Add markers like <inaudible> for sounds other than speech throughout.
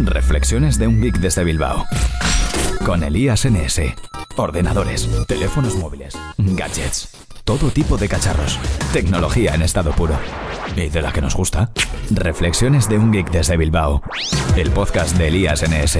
Reflexiones de un geek desde Bilbao. Con Elías NS. Ordenadores, teléfonos móviles, gadgets, todo tipo de cacharros. Tecnología en estado puro. ¿Y de la que nos gusta? Reflexiones de un geek desde Bilbao. El podcast de Elías NS.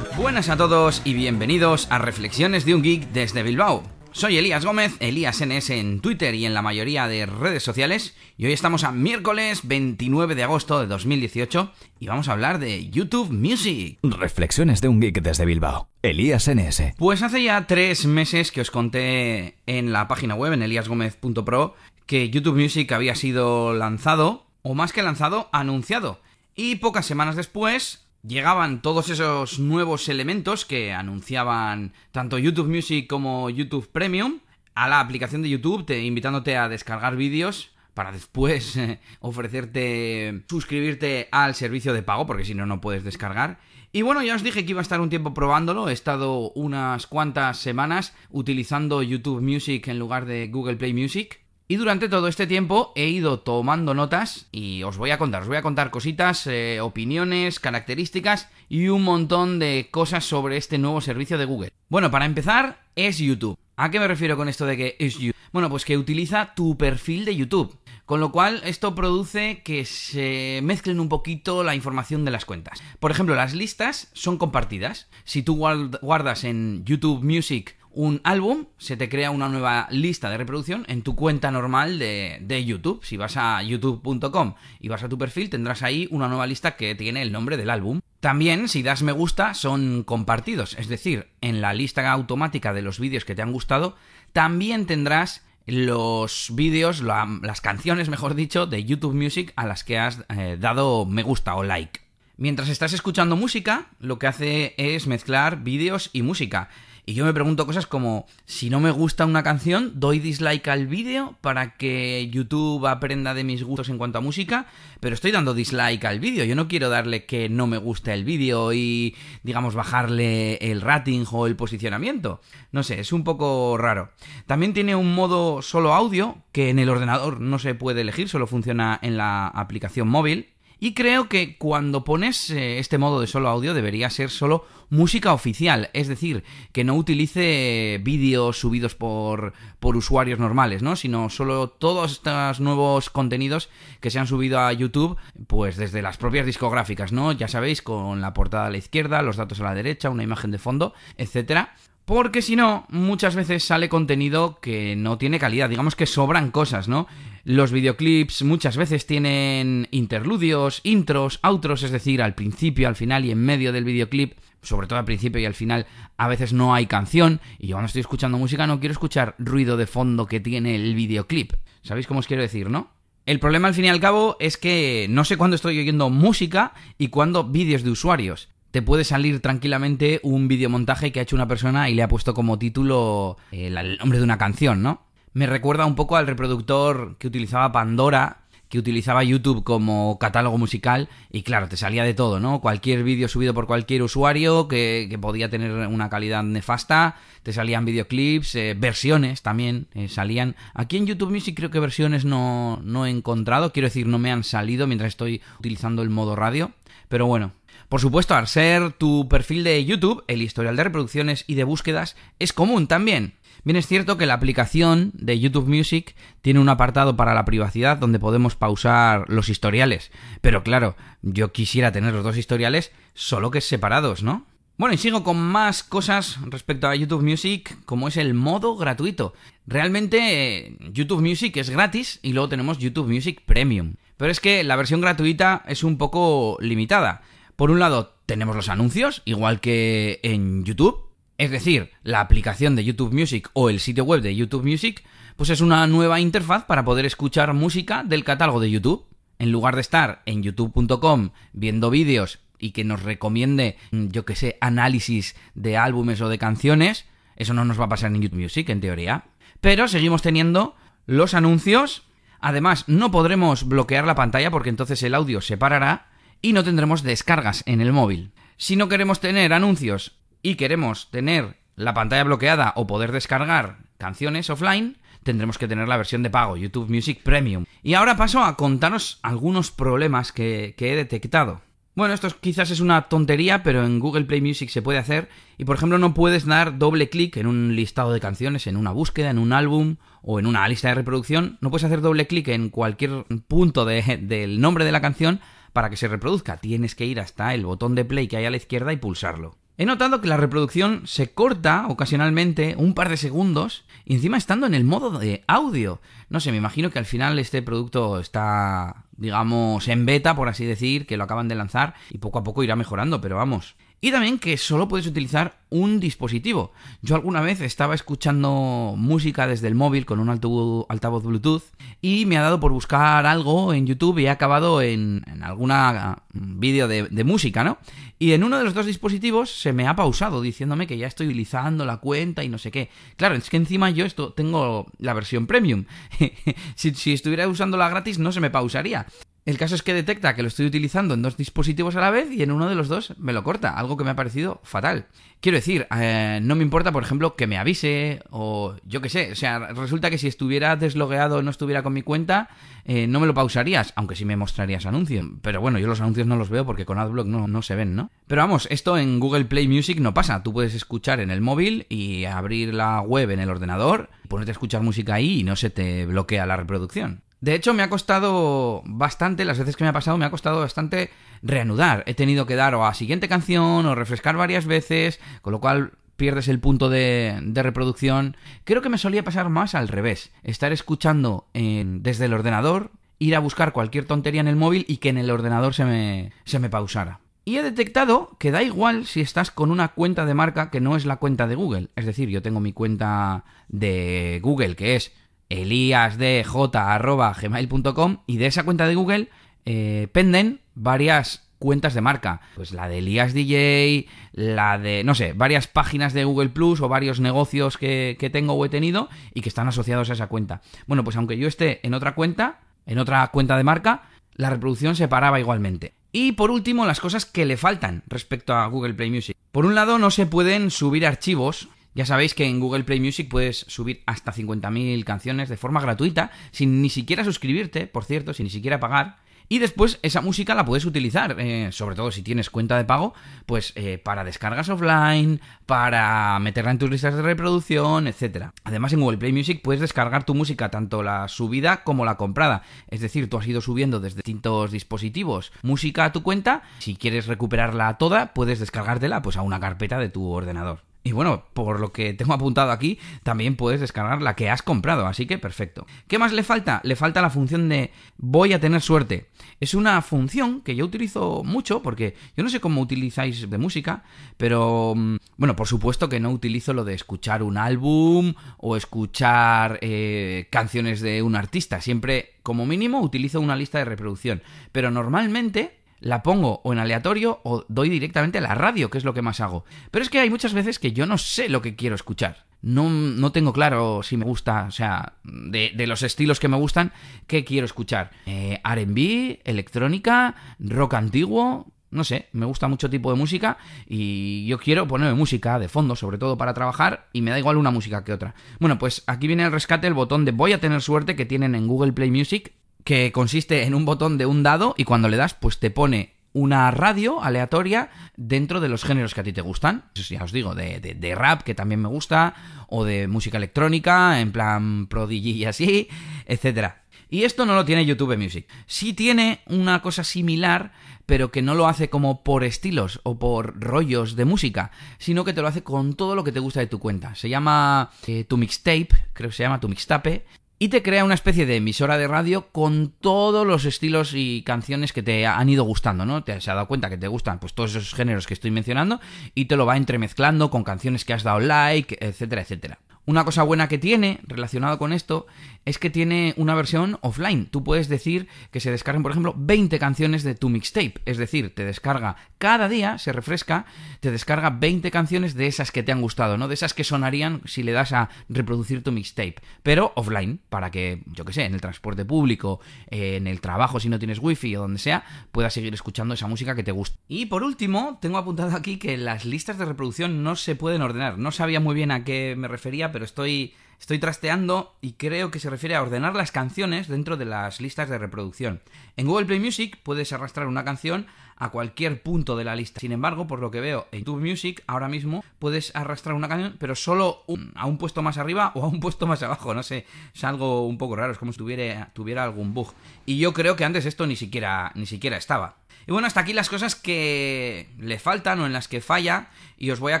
Buenas a todos y bienvenidos a Reflexiones de un geek desde Bilbao. Soy Elías Gómez, Elías NS en Twitter y en la mayoría de redes sociales, y hoy estamos a miércoles 29 de agosto de 2018 y vamos a hablar de YouTube Music. Reflexiones de un geek desde Bilbao. Elías NS. Pues hace ya tres meses que os conté en la página web, en eliasgomez.pro, que YouTube Music había sido lanzado, o más que lanzado, anunciado. Y pocas semanas después llegaban todos esos nuevos elementos que anunciaban tanto YouTube Music como YouTube Premium a la aplicación de YouTube, te, invitándote a descargar vídeos para después <laughs> eh, ofrecerte suscribirte al servicio de pago, porque si no, no puedes descargar. Y bueno, ya os dije que iba a estar un tiempo probándolo, he estado unas cuantas semanas utilizando YouTube Music en lugar de Google Play Music. Y durante todo este tiempo he ido tomando notas y os voy a contar, os voy a contar cositas, eh, opiniones, características y un montón de cosas sobre este nuevo servicio de Google. Bueno, para empezar, es YouTube. ¿A qué me refiero con esto de que es YouTube? Bueno, pues que utiliza tu perfil de YouTube. Con lo cual, esto produce que se mezclen un poquito la información de las cuentas. Por ejemplo, las listas son compartidas. Si tú guardas en YouTube Music un álbum, se te crea una nueva lista de reproducción en tu cuenta normal de, YouTube. Si vas a youtube.com y vas a tu perfil, tendrás ahí una nueva lista que tiene el nombre del álbum. También, si das me gusta, son compartidos. Es decir, en la lista automática de los vídeos que te han gustado, también tendrás los vídeos, las canciones, mejor dicho, de YouTube Music a las que has eh, dado me gusta o like. Mientras estás escuchando música, lo que hace es mezclar vídeos y música. Y yo me pregunto cosas como, si no me gusta una canción, doy dislike al vídeo para que YouTube aprenda de mis gustos en cuanto a música, pero estoy dando dislike al vídeo. Yo no quiero darle que no me guste el vídeo y, digamos, bajarle el rating o el posicionamiento. No sé, es un poco raro. También tiene un modo solo audio que en el ordenador no se puede elegir, solo funciona en la aplicación móvil. Y creo que cuando pones eh, este modo de solo audio debería ser solo música oficial, es decir, que no utilice vídeos subidos por, por usuarios normales, ¿no? Sino solo todos estos nuevos contenidos que se han subido a YouTube, pues desde las propias discográficas, ¿no? Ya sabéis, con la portada a la izquierda, los datos a la derecha, una imagen de fondo, etcétera. Porque si no, muchas veces sale contenido que no tiene calidad, digamos que sobran cosas, ¿no? Los videoclips muchas veces tienen interludios, intros, outros, es decir, al principio, al final y en medio del videoclip, sobre todo al principio y al final, a veces no hay canción, y yo cuando estoy escuchando música no quiero escuchar ruido de fondo que tiene el videoclip. ¿Sabéis cómo os quiero decir, no? El problema al fin y al cabo es que no sé cuándo estoy oyendo música y cuándo vídeos de usuarios te puede salir tranquilamente un videomontaje que ha hecho una persona y le ha puesto como título eh, el nombre de una canción, ¿no? Me recuerda un poco al reproductor que utilizaba Pandora, que utilizaba YouTube como catálogo musical y claro, te salía de todo, ¿no? Cualquier vídeo subido por cualquier usuario que, podía tener una calidad nefasta, te salían videoclips, eh, versiones también eh, salían. Aquí en YouTube Music creo que versiones no, no he encontrado, quiero decir, no me han salido mientras estoy utilizando el modo radio, pero bueno, por supuesto, al ser tu perfil de YouTube, el historial de reproducciones y de búsquedas es común también. Bien es cierto que la aplicación de YouTube Music tiene un apartado para la privacidad donde podemos pausar los historiales. Pero claro, yo quisiera tener los dos historiales solo que separados, ¿no? Bueno, y sigo con más cosas respecto a YouTube Music, como es el modo gratuito. Realmente YouTube Music es gratis y luego tenemos YouTube Music Premium. Pero es que la versión gratuita es un poco limitada. Por un lado, tenemos los anuncios, igual que en YouTube. Es decir, la aplicación de YouTube Music o el sitio web de YouTube Music, pues es una nueva interfaz para poder escuchar música del catálogo de YouTube. En lugar de estar en youtube.com viendo vídeos y que nos recomiende, yo que sé, análisis de álbumes o de canciones, eso no nos va a pasar en YouTube Music, en teoría. Pero seguimos teniendo los anuncios. Además, no podremos bloquear la pantalla porque entonces el audio se parará y no tendremos descargas en el móvil. Si no queremos tener anuncios y queremos tener la pantalla bloqueada o poder descargar canciones offline, tendremos que tener la versión de pago, YouTube Music Premium. Y ahora paso a contaros algunos problemas que, he detectado. Bueno, esto quizás es una tontería, pero en Google Play Music se puede hacer. Y por ejemplo, no puedes dar doble clic en un listado de canciones, en una búsqueda, en un álbum o en una lista de reproducción. No puedes hacer doble clic en cualquier punto del nombre de la canción para que se reproduzca. Tienes que ir hasta el botón de play que hay a la izquierda y pulsarlo. He notado que la reproducción se corta ocasionalmente un par de segundos y encima estando en el modo de audio. No sé, me imagino que al final este producto está, digamos, en beta, por así decir, que lo acaban de lanzar y poco a poco irá mejorando, pero vamos, y también que solo puedes utilizar un dispositivo. Yo alguna vez estaba escuchando música desde el móvil con un altavoz Bluetooth y me ha dado por buscar algo en YouTube y he acabado en, en alguna mm, vídeo de, de, música, ¿no? Y en uno de los dos dispositivos se me ha pausado diciéndome que ya estoy utilizando la cuenta y no sé qué. Claro, es que encima yo esto tengo la versión premium. <laughs> si, si estuviera usando la gratis no se me pausaría. El caso es que detecta que lo estoy utilizando en dos dispositivos a la vez y en uno de los dos me lo corta, algo que me ha parecido fatal. Quiero decir, eh, no me importa, por ejemplo, que me avise o yo qué sé, o sea, resulta que si estuviera deslogueado o no estuviera con mi cuenta, eh, no me lo pausarías, aunque sí me mostrarías anuncios. Pero bueno, yo los anuncios no los veo porque con AdBlock no, no se ven, ¿no? Pero vamos, esto en Google Play Music no pasa. Tú puedes escuchar en el móvil y abrir la web en el ordenador, ponerte a escuchar música ahí y no se te bloquea la reproducción. De hecho, me ha costado bastante, las veces que me ha pasado, me ha costado bastante reanudar. He tenido que dar o a siguiente canción o refrescar varias veces, con lo cual pierdes el punto de, reproducción. Creo que me solía pasar más al revés. Estar escuchando desde el ordenador, ir a buscar cualquier tontería en el móvil y que en el ordenador se me, se me pausara. Y he detectado que da igual si estás con una cuenta de marca que no es la cuenta de Google. Es decir, yo tengo mi cuenta de Google que es eliasdj.gmail.com y de esa cuenta de Google eh, penden varias cuentas de marca. Pues la de Elías DJ, la de, no sé, varias páginas de Google Plus o varios negocios que, que tengo o he tenido y que están asociados a esa cuenta. Bueno, pues aunque yo esté en otra cuenta, en otra cuenta de marca, la reproducción se paraba igualmente. Y por último, las cosas que le faltan respecto a Google Play Music. Por un lado, no se pueden subir archivos ya sabéis que en Google Play Music puedes subir hasta 50.000 canciones de forma gratuita, sin ni siquiera suscribirte, por cierto, sin ni siquiera pagar. Y después esa música la puedes utilizar, eh, sobre todo si tienes cuenta de pago, pues eh, para descargas offline, para meterla en tus listas de reproducción, etc. Además en Google Play Music puedes descargar tu música, tanto la subida como la comprada. Es decir, tú has ido subiendo desde distintos dispositivos música a tu cuenta, si quieres recuperarla toda, puedes descargártela pues a una carpeta de tu ordenador. Y bueno, por lo que tengo apuntado aquí, también puedes descargar la que has comprado, así que perfecto. ¿Qué más le falta? Le falta la función de voy a tener suerte. Es una función que yo utilizo mucho porque yo no sé cómo utilizáis de música, pero mm, bueno, por supuesto que no utilizo lo de escuchar un álbum o escuchar eh, canciones de un artista. Siempre, como mínimo, utilizo una lista de reproducción. Pero normalmente la pongo o en aleatorio o doy directamente a la radio, que es lo que más hago. Pero es que hay muchas veces que yo no sé lo que quiero escuchar. No, no tengo claro si me gusta, o sea, de, los estilos que me gustan, qué quiero escuchar. Eh, RB, electrónica, rock antiguo, no sé, me gusta mucho tipo de música y yo quiero ponerme música de fondo, sobre todo para trabajar, y me da igual una música que otra. Bueno, pues aquí viene el rescate, el botón de voy a tener suerte que tienen en Google Play Music que consiste en un botón de un dado y cuando le das pues te pone una radio aleatoria dentro de los géneros que a ti te gustan. Ya os digo, de, rap, que también me gusta, o de música electrónica, en plan Prodigy y así, etcétera. Y esto no lo tiene YouTube Music. Sí tiene una cosa similar, pero que no lo hace como por estilos o por rollos de música, sino que te lo hace con todo lo que te gusta de tu cuenta. Se llama eh, tu mixtape, creo que se llama tu mixtape, y te crea una especie de emisora de radio con todos los estilos y canciones que te han ido gustando, ¿no? Te has dado cuenta que te gustan pues todos esos géneros que estoy mencionando y te lo va entremezclando con canciones que has dado like, etcétera, etcétera. Una cosa buena que tiene relacionado con esto es que tiene una versión offline. Tú puedes decir que se descarguen, por ejemplo, 20 canciones de tu mixtape. Es decir, te descarga cada día, se refresca, te descarga 20 canciones de esas que te han gustado, ¿no? De esas que sonarían si le das a reproducir tu mixtape. Pero offline, para que, yo que sé, en el transporte público, en el trabajo, si no tienes wifi o donde sea, puedas seguir escuchando esa música que te gusta. Y por último, tengo apuntado aquí que las listas de reproducción no se pueden ordenar. No sabía muy bien a qué me refería, pero estoy Estoy trasteando y creo que se refiere a ordenar las canciones dentro de las listas de reproducción. En Google Play Music puedes arrastrar una canción a cualquier punto de la lista. Sin embargo, por lo que veo en YouTube Music, ahora mismo puedes arrastrar una canción, pero solo a un puesto más arriba o a un puesto más abajo. No sé, es algo un poco raro, es como si tuviera, tuviera algún bug. Y yo creo que antes esto ni siquiera, ni siquiera estaba. Y bueno, hasta aquí las cosas que le faltan o en las que falla. Y os voy a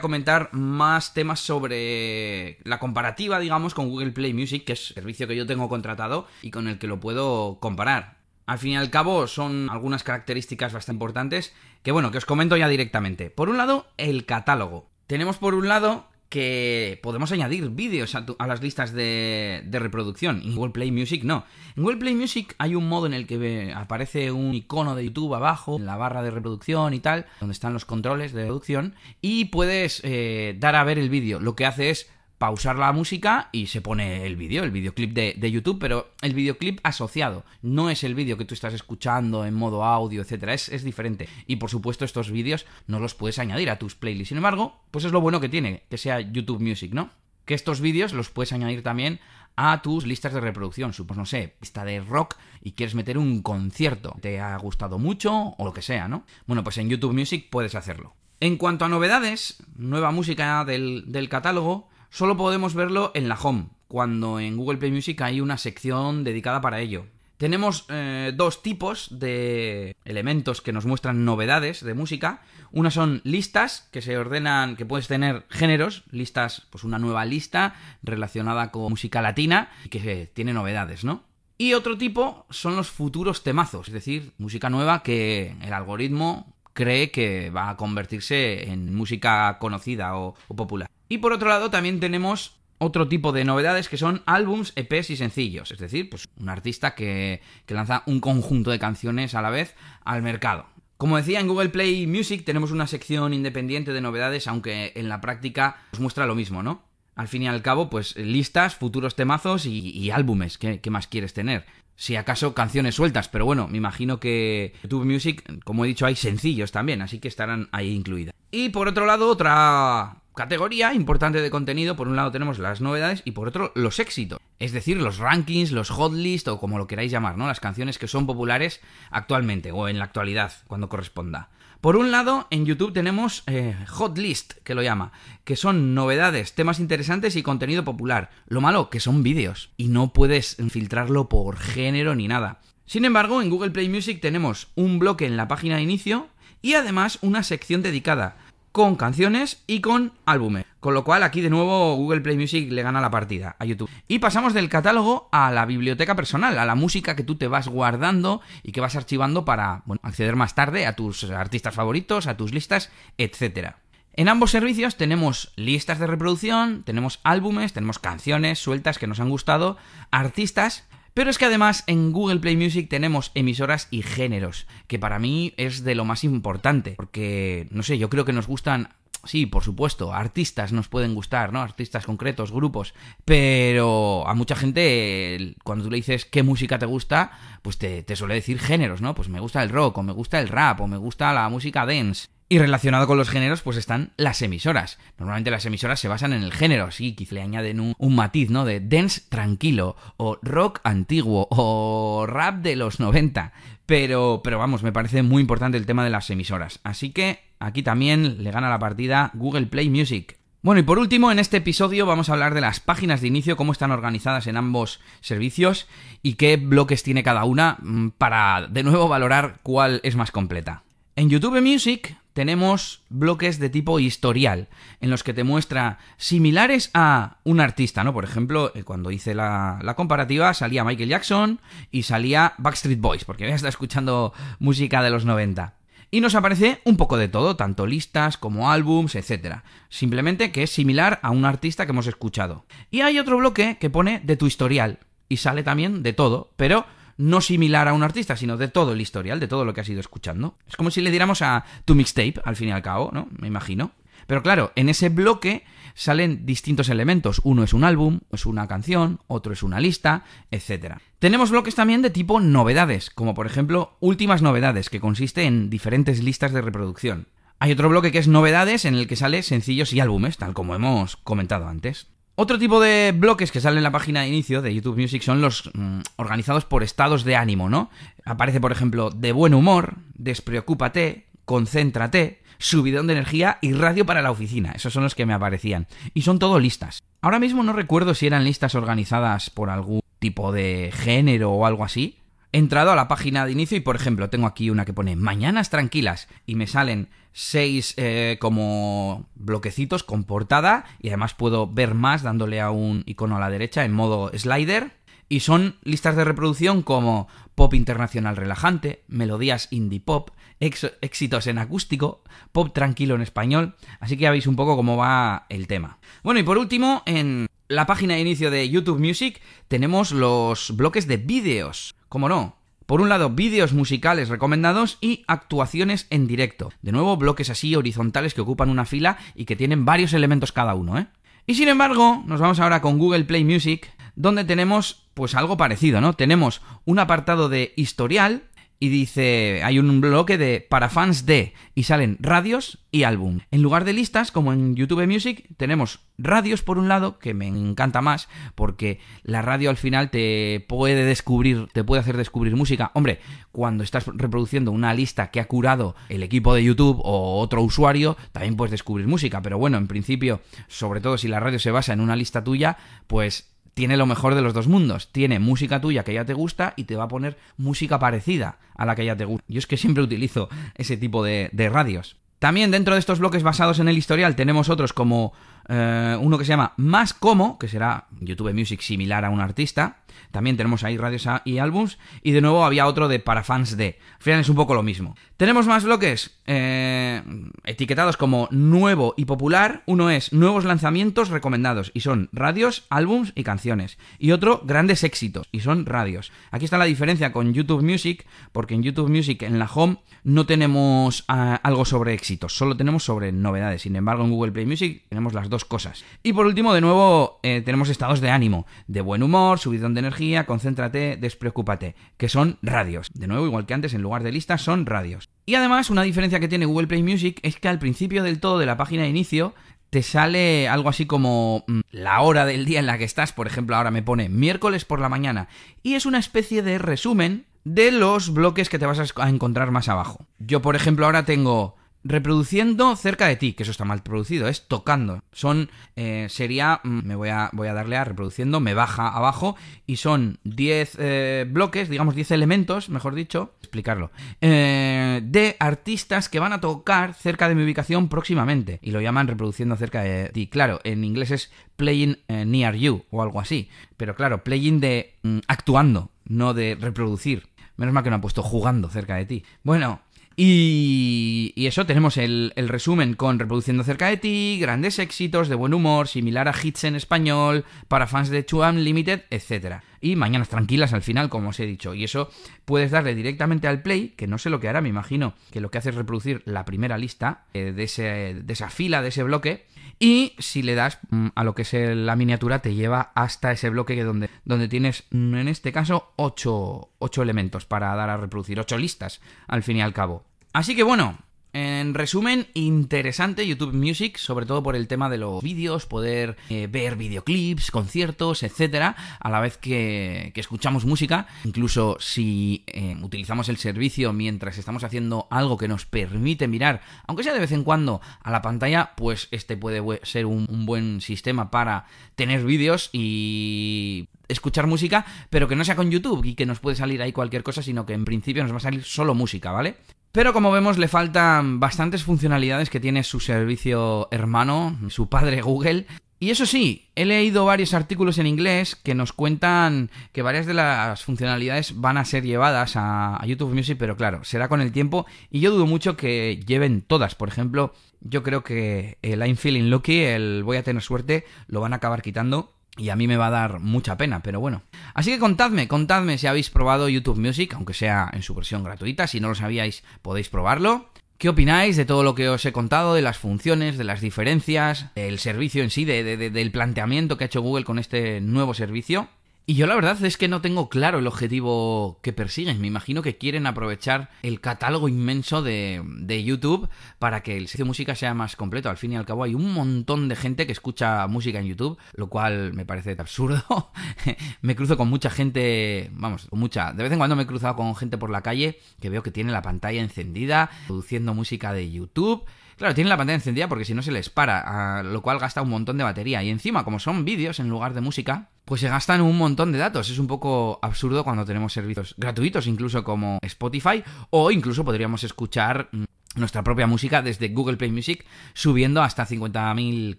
comentar más temas sobre la comparativa, digamos, con Google Play Music, que es el servicio que yo tengo contratado y con el que lo puedo comparar. Al fin y al cabo son algunas características bastante importantes que bueno, que os comento ya directamente. Por un lado, el catálogo. Tenemos por un lado que podemos añadir vídeos a, las listas de, reproducción. En Google Play Music no. En Google Play Music hay un modo en el que aparece un icono de YouTube abajo, en la barra de reproducción y tal, donde están los controles de reproducción, y puedes eh, dar a ver el vídeo. Lo que hace es pausar la música y se pone el vídeo, el videoclip de, YouTube, pero el videoclip asociado. No es el vídeo que tú estás escuchando en modo audio, etcétera. Es, diferente. Y por supuesto, estos vídeos no los puedes añadir a tus playlists. Sin embargo, pues es lo bueno que tiene, que sea YouTube Music, ¿no? Que estos vídeos los puedes añadir también a tus listas de reproducción. Supongo, no sé, pista de rock y quieres meter un concierto. Te ha gustado mucho o lo que sea, ¿no? Bueno, pues en YouTube Music puedes hacerlo. En cuanto a novedades, nueva música del catálogo, solo podemos verlo en la home, cuando en Google Play Music hay una sección dedicada para ello. Tenemos eh, dos tipos de elementos que nos muestran novedades de música. Una son listas que se ordenan, que puedes tener géneros, listas, pues una nueva lista relacionada con música latina y que tiene novedades, ¿no? Y otro tipo son los futuros temazos, es decir, música nueva que el algoritmo cree que va a convertirse en música conocida o popular. Y por otro lado también tenemos otro tipo de novedades que son álbums, EPs y sencillos. Es decir, pues un artista que, lanza un conjunto de canciones a la vez al mercado. Como decía, en Google Play Music tenemos una sección independiente de novedades, aunque en la práctica nos muestra lo mismo, ¿no? Al fin y al cabo, pues listas, futuros temazos y, álbumes. ¿Qué, ¿Qué, más quieres tener? Si acaso canciones sueltas, pero bueno, me imagino que YouTube Music, como he dicho, hay sencillos también, así que estarán ahí incluidas. Y por otro lado, otra categoría importante de contenido, por un lado tenemos las novedades y por otro los éxitos. Es decir, los rankings, los hotlist o como lo queráis llamar, ¿no? Las canciones que son populares actualmente o en la actualidad, cuando corresponda. Por un lado, en YouTube tenemos eh, Hotlist, que lo llama, que son novedades, temas interesantes y contenido popular. Lo malo, que son vídeos, y no puedes filtrarlo por género ni nada. Sin embargo, en Google Play Music tenemos un bloque en la página de inicio y además una sección dedicada con canciones y con álbumes. Con lo cual aquí de nuevo Google Play Music le gana la partida a YouTube. Y pasamos del catálogo a la biblioteca personal, a la música que tú te vas guardando y que vas archivando para acceder más tarde a tus artistas favoritos, a tus listas, etc. En ambos servicios tenemos listas de reproducción, tenemos álbumes, tenemos canciones sueltas que nos han gustado, artistas pero es que además en Google Play Music tenemos emisoras y géneros, que para mí es de lo más importante, porque, no sé, yo creo que nos gustan Sí, por supuesto, artistas nos pueden gustar, ¿no? Artistas concretos, grupos, pero a mucha gente cuando tú le dices qué música te gusta, pues te, te, suele decir géneros, ¿no? Pues me gusta el rock, o me gusta el rap, o me gusta la música dance. Y relacionado con los géneros, pues están las emisoras. Normalmente las emisoras se basan en el género, sí, quizá le añaden un, matiz, ¿no? De dance tranquilo, o rock antiguo, o rap de los 90. Pero, pero vamos, me parece muy importante el tema de las emisoras. Así que aquí también le gana la partida Google Play Music. Bueno, y por último, en este episodio vamos a hablar de las páginas de inicio, cómo están organizadas en ambos servicios y qué bloques tiene cada una mm, para de nuevo valorar cuál es más completa. En YouTube Music tenemos bloques de tipo historial, en los que te muestra similares a un artista, ¿no? Por ejemplo, eh, cuando hice la, comparativa salía Michael Jackson y salía Backstreet Boys, porque ya está escuchando música de los 90. Y nos aparece un poco de todo, tanto listas como álbums, etc. Simplemente que es similar a un artista que hemos escuchado. Y hay otro bloque que pone de tu historial, y sale también de todo, pero no similar a un artista, sino de todo el historial, de todo lo que has ido escuchando. Es como si le diéramos a tu mixtape, al fin y al cabo, ¿no? Me imagino. Pero claro, en ese bloque salen distintos elementos. Uno es un álbum, es una canción, otro es una lista, etc. Tenemos bloques también de tipo novedades, como por ejemplo últimas novedades, que consiste en diferentes listas de reproducción. Hay otro bloque que es novedades en el que sale sencillos y álbumes, tal como hemos comentado antes. Otro tipo de bloques que salen en la página de inicio de YouTube Music son los mm, organizados por estados de ánimo, ¿no? Aparece, por ejemplo, de buen humor, despreocúpate, concéntrate, subidón de energía y radio para la oficina. Esos son los que me aparecían. Y son todo listas. Ahora mismo no recuerdo si eran listas organizadas por algún tipo de género o algo así. He entrado a la página de inicio y, por ejemplo, tengo aquí una que pone Mañanas tranquilas y me salen seis eh, como bloquecitos con portada y además puedo ver más dándole a un icono a la derecha en modo slider. Y son listas de reproducción como pop internacional relajante, melodías indie pop, éxitos en acústico, pop tranquilo en español, así que ya veis un poco cómo va el tema. Bueno, y por último, en la página de inicio de YouTube Music tenemos los bloques de vídeos. ¿Cómo no? Por un lado, vídeos musicales recomendados y actuaciones en directo. De nuevo, bloques así horizontales que ocupan una fila y que tienen varios elementos cada uno, ¿eh? Y sin embargo, nos vamos ahora con Google Play Music, donde tenemos pues algo parecido, ¿no? Tenemos un apartado de historial y dice, hay un bloque de para fans de y salen radios y álbum. En lugar de listas, como en YouTube Music, tenemos radios por un lado, que me encanta más, porque la radio al final te puede descubrir, te puede hacer descubrir música. Hombre, cuando estás reproduciendo una lista que ha curado el equipo de YouTube o otro usuario, también puedes descubrir música. Pero bueno, en principio, sobre todo si la radio se basa en una lista tuya, pues tiene lo mejor de los dos mundos. Tiene música tuya que ya te gusta y te va a poner música parecida a la que ya te gusta. Yo es que siempre utilizo ese tipo de, radios. También dentro de estos bloques basados en el historial tenemos otros como eh, uno que se llama Más Como, que será YouTube Music similar a un artista. También tenemos ahí radios y álbums. Y de nuevo había otro de para fans de. Al es un poco lo mismo. Tenemos más bloques eh, etiquetados como nuevo y popular. Uno es nuevos lanzamientos recomendados y son radios, álbums y canciones. Y otro grandes éxitos y son radios. Aquí está la diferencia con YouTube Music, porque en YouTube Music en la home no tenemos ah, algo sobre éxitos, solo tenemos sobre novedades. Sin embargo, en Google Play Music tenemos las dos cosas. Y por último, de nuevo, eh, tenemos estados de ánimo, de buen humor, subidón de energía, concéntrate, despreocúpate, que son radios. De nuevo, igual que antes, en lugar de listas, son radios. Y además, una diferencia que tiene Google Play Music es que al principio del todo de la página de inicio te sale algo así como mm, la hora del día en la que estás, por ejemplo, ahora me pone miércoles por la mañana, y es una especie de resumen de los bloques que te vas a encontrar más abajo. Yo, por ejemplo, ahora tengo reproduciendo cerca de ti, que eso está mal producido, es tocando. Son, eh, sería, mm, me voy a, voy a darle a reproduciendo, me baja abajo y son 10 eh, bloques, digamos 10 elementos, mejor dicho, explicarlo, eh, de artistas que van a tocar cerca de mi ubicación próximamente y lo llaman reproduciendo cerca de ti. Claro, en inglés es playing near you o algo así, pero claro, playing de mm, actuando, no de reproducir. Menos mal que no ha puesto jugando cerca de ti. Bueno, y, eso, tenemos el, resumen con Reproduciendo cerca de ti, grandes éxitos, de buen humor, similar a hits en español, para fans de Chuam Limited, etc. Y mañanas tranquilas al final, como os he dicho. Y eso puedes darle directamente al play, que no sé lo que hará, me imagino que lo que hace es reproducir la primera lista eh, de, ese, de esa fila, de ese bloque, y si le das mm, a lo que es la miniatura, te lleva hasta ese bloque que donde, donde tienes, en este caso, 8, elementos para dar a reproducir, 8 listas, al fin y al cabo. Así que bueno, en resumen, interesante YouTube Music, sobre todo por el tema de los vídeos, poder eh, ver videoclips, conciertos, etcétera, a la vez que, escuchamos música. Incluso si eh, utilizamos el servicio mientras estamos haciendo algo que nos permite mirar, aunque sea de vez en cuando, a la pantalla, pues este puede ser un, un buen sistema para tener vídeos y escuchar música, pero que no sea con YouTube y que nos puede salir ahí cualquier cosa, sino que en principio nos va a salir solo música, ¿vale? Pero como vemos le faltan bastantes funcionalidades que tiene su servicio hermano, su padre Google. Y eso sí, he leído varios artículos en inglés que nos cuentan que varias de las funcionalidades van a ser llevadas a, YouTube Music, pero claro, será con el tiempo y yo dudo mucho que lleven todas. Por ejemplo, yo creo que el I'm Feeling Lucky, el voy a tener suerte, lo van a acabar quitando y a mí me va a dar mucha pena, pero bueno. Así que contadme, contadme si habéis probado YouTube Music, aunque sea en su versión gratuita. Si no lo sabíais, podéis probarlo. ¿Qué opináis de todo lo que os he contado, de las funciones, de las diferencias, del servicio en sí, del planteamiento que ha hecho Google con este nuevo servicio? Y yo la verdad es que no tengo claro el objetivo que persiguen. Me imagino que quieren aprovechar el catálogo inmenso de, de, YouTube para que el servicio de música sea más completo. Al fin y al cabo hay un montón de gente que escucha música en YouTube, lo cual me parece absurdo. <laughs> me cruzo con mucha gente, vamos, mucha. De vez en cuando me he cruzado con gente por la calle que veo que tiene la pantalla encendida, produciendo música de YouTube. Claro, tienen la pantalla encendida porque si no se les para, lo cual gasta un montón de batería. Y encima, como son vídeos en lugar de música, pues se gastan un montón de datos. Es un poco absurdo cuando tenemos servicios gratuitos, incluso como Spotify, o incluso podríamos escuchar mm, nuestra propia música desde Google Play Music, subiendo hasta 50.000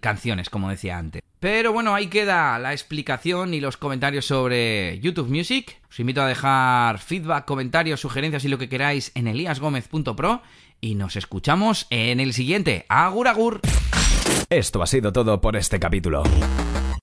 canciones, como decía antes. Pero bueno, ahí queda la explicación y los comentarios sobre YouTube Music. Os invito a dejar feedback, comentarios, sugerencias y lo que queráis en eliasgomez.pro y nos escuchamos en el siguiente. Agur agur. Esto ha sido todo por este capítulo.